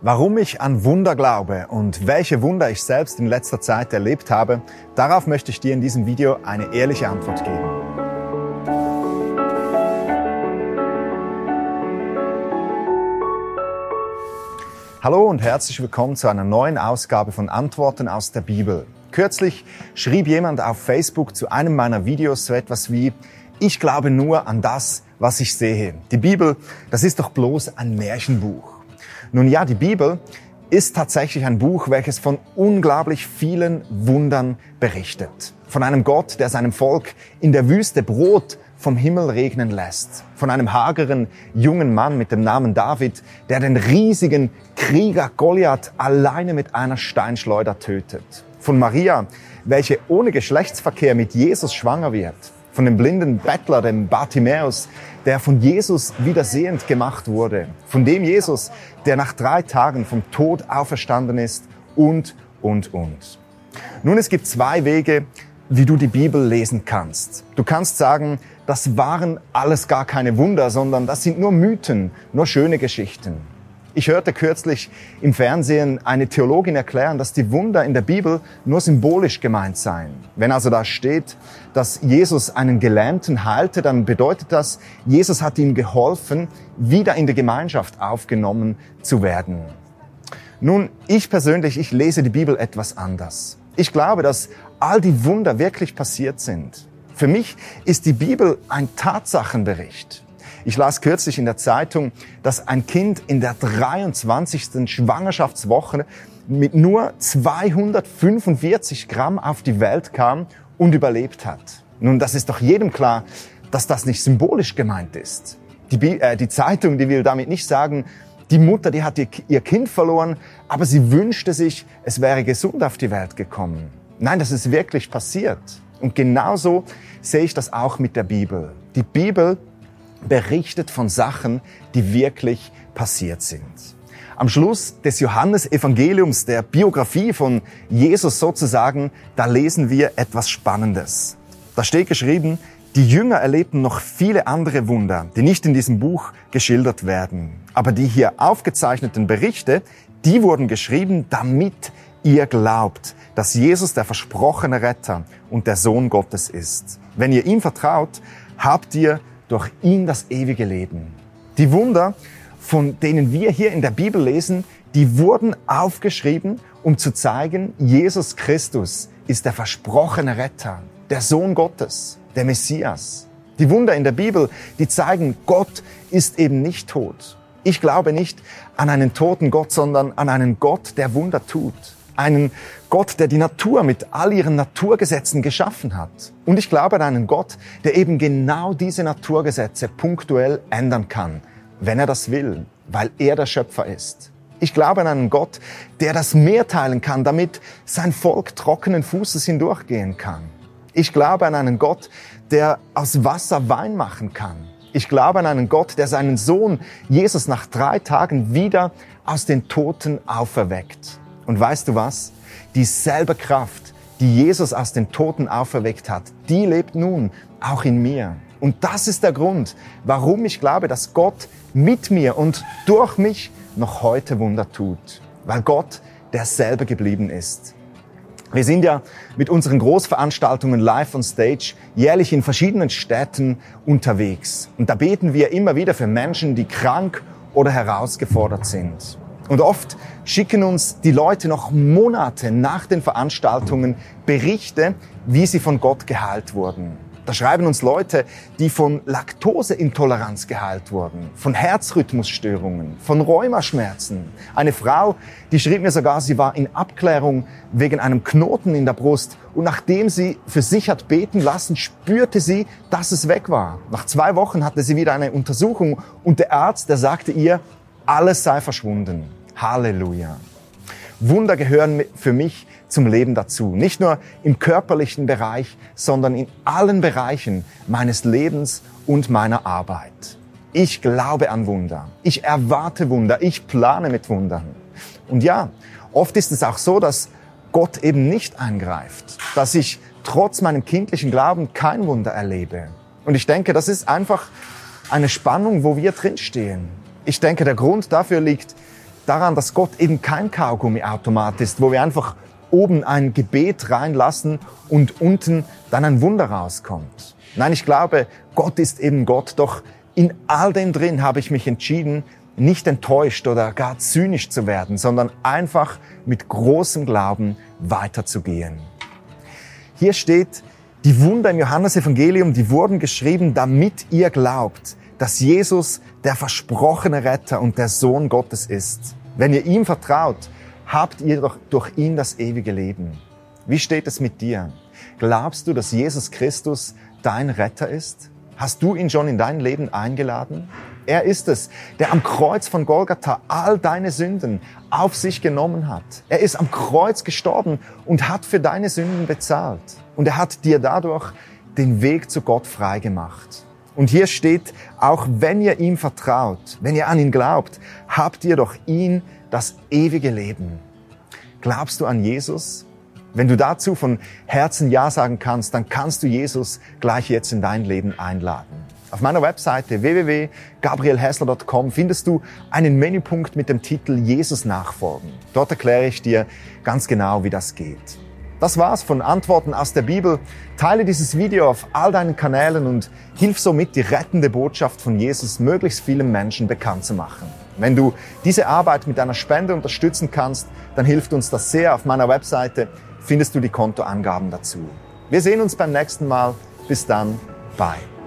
Warum ich an Wunder glaube und welche Wunder ich selbst in letzter Zeit erlebt habe, darauf möchte ich dir in diesem Video eine ehrliche Antwort geben. Hallo und herzlich willkommen zu einer neuen Ausgabe von Antworten aus der Bibel. Kürzlich schrieb jemand auf Facebook zu einem meiner Videos so etwas wie, ich glaube nur an das, was ich sehe. Die Bibel, das ist doch bloß ein Märchenbuch. Nun ja, die Bibel ist tatsächlich ein Buch, welches von unglaublich vielen Wundern berichtet. Von einem Gott, der seinem Volk in der Wüste Brot vom Himmel regnen lässt. Von einem hageren jungen Mann mit dem Namen David, der den riesigen Krieger Goliath alleine mit einer Steinschleuder tötet. Von Maria, welche ohne Geschlechtsverkehr mit Jesus schwanger wird von dem blinden Bettler, dem Bartimäus, der von Jesus wiedersehend gemacht wurde, von dem Jesus, der nach drei Tagen vom Tod auferstanden ist und, und, und. Nun, es gibt zwei Wege, wie du die Bibel lesen kannst. Du kannst sagen, das waren alles gar keine Wunder, sondern das sind nur Mythen, nur schöne Geschichten. Ich hörte kürzlich im Fernsehen eine Theologin erklären, dass die Wunder in der Bibel nur symbolisch gemeint seien. Wenn also da steht, dass Jesus einen Gelähmten heilte, dann bedeutet das, Jesus hat ihm geholfen, wieder in die Gemeinschaft aufgenommen zu werden. Nun, ich persönlich, ich lese die Bibel etwas anders. Ich glaube, dass all die Wunder wirklich passiert sind. Für mich ist die Bibel ein Tatsachenbericht. Ich las kürzlich in der Zeitung, dass ein Kind in der 23. Schwangerschaftswoche mit nur 245 Gramm auf die Welt kam und überlebt hat. Nun, das ist doch jedem klar, dass das nicht symbolisch gemeint ist. Die, äh, die Zeitung, die will damit nicht sagen, die Mutter, die hat ihr, ihr Kind verloren, aber sie wünschte sich, es wäre gesund auf die Welt gekommen. Nein, das ist wirklich passiert. Und genauso sehe ich das auch mit der Bibel. Die Bibel berichtet von Sachen, die wirklich passiert sind. Am Schluss des Johannesevangeliums, der Biografie von Jesus sozusagen, da lesen wir etwas Spannendes. Da steht geschrieben, die Jünger erlebten noch viele andere Wunder, die nicht in diesem Buch geschildert werden. Aber die hier aufgezeichneten Berichte, die wurden geschrieben, damit ihr glaubt, dass Jesus der versprochene Retter und der Sohn Gottes ist. Wenn ihr ihm vertraut, habt ihr durch ihn das ewige Leben. Die Wunder, von denen wir hier in der Bibel lesen, die wurden aufgeschrieben, um zu zeigen, Jesus Christus ist der versprochene Retter, der Sohn Gottes, der Messias. Die Wunder in der Bibel, die zeigen, Gott ist eben nicht tot. Ich glaube nicht an einen toten Gott, sondern an einen Gott, der Wunder tut einen Gott, der die Natur mit all ihren Naturgesetzen geschaffen hat. Und ich glaube an einen Gott, der eben genau diese Naturgesetze punktuell ändern kann, wenn er das will, weil er der Schöpfer ist. Ich glaube an einen Gott, der das Meer teilen kann, damit sein Volk trockenen Fußes hindurchgehen kann. Ich glaube an einen Gott, der aus Wasser Wein machen kann. Ich glaube an einen Gott, der seinen Sohn Jesus nach drei Tagen wieder aus den Toten auferweckt. Und weißt du was? Dieselbe Kraft, die Jesus aus den Toten auferweckt hat, die lebt nun auch in mir. Und das ist der Grund, warum ich glaube, dass Gott mit mir und durch mich noch heute Wunder tut. Weil Gott derselbe geblieben ist. Wir sind ja mit unseren Großveranstaltungen live on stage jährlich in verschiedenen Städten unterwegs. Und da beten wir immer wieder für Menschen, die krank oder herausgefordert sind. Und oft schicken uns die Leute noch Monate nach den Veranstaltungen Berichte, wie sie von Gott geheilt wurden. Da schreiben uns Leute, die von Laktoseintoleranz geheilt wurden, von Herzrhythmusstörungen, von Rheumaschmerzen. Eine Frau, die schrieb mir sogar, sie war in Abklärung wegen einem Knoten in der Brust und nachdem sie für sich hat beten lassen, spürte sie, dass es weg war. Nach zwei Wochen hatte sie wieder eine Untersuchung und der Arzt, der sagte ihr, alles sei verschwunden. Halleluja. Wunder gehören für mich zum Leben dazu. Nicht nur im körperlichen Bereich, sondern in allen Bereichen meines Lebens und meiner Arbeit. Ich glaube an Wunder. Ich erwarte Wunder. Ich plane mit Wundern. Und ja, oft ist es auch so, dass Gott eben nicht eingreift, dass ich trotz meinem kindlichen Glauben kein Wunder erlebe. Und ich denke, das ist einfach eine Spannung, wo wir drinstehen. Ich denke, der Grund dafür liegt daran, dass Gott eben kein Kaugummiautomat ist, wo wir einfach oben ein Gebet reinlassen und unten dann ein Wunder rauskommt. Nein, ich glaube, Gott ist eben Gott, doch in all dem drin habe ich mich entschieden, nicht enttäuscht oder gar zynisch zu werden, sondern einfach mit großem Glauben weiterzugehen. Hier steht, die Wunder im Johannesevangelium, die wurden geschrieben, damit ihr glaubt, dass Jesus der versprochene Retter und der Sohn Gottes ist. Wenn ihr ihm vertraut, habt ihr doch durch ihn das ewige Leben. Wie steht es mit dir? Glaubst du, dass Jesus Christus dein Retter ist? Hast du ihn schon in dein Leben eingeladen? Er ist es, der am Kreuz von Golgatha all deine Sünden auf sich genommen hat. Er ist am Kreuz gestorben und hat für deine Sünden bezahlt. Und er hat dir dadurch den Weg zu Gott freigemacht. Und hier steht, auch wenn ihr ihm vertraut, wenn ihr an ihn glaubt, habt ihr doch ihn das ewige Leben. Glaubst du an Jesus? Wenn du dazu von Herzen Ja sagen kannst, dann kannst du Jesus gleich jetzt in dein Leben einladen. Auf meiner Webseite www.gabrielhessler.com findest du einen Menüpunkt mit dem Titel Jesus nachfolgen. Dort erkläre ich dir ganz genau, wie das geht. Das war's von Antworten aus der Bibel. Teile dieses Video auf all deinen Kanälen und hilf somit, die rettende Botschaft von Jesus möglichst vielen Menschen bekannt zu machen. Wenn du diese Arbeit mit einer Spende unterstützen kannst, dann hilft uns das sehr. Auf meiner Webseite findest du die Kontoangaben dazu. Wir sehen uns beim nächsten Mal. Bis dann. Bye.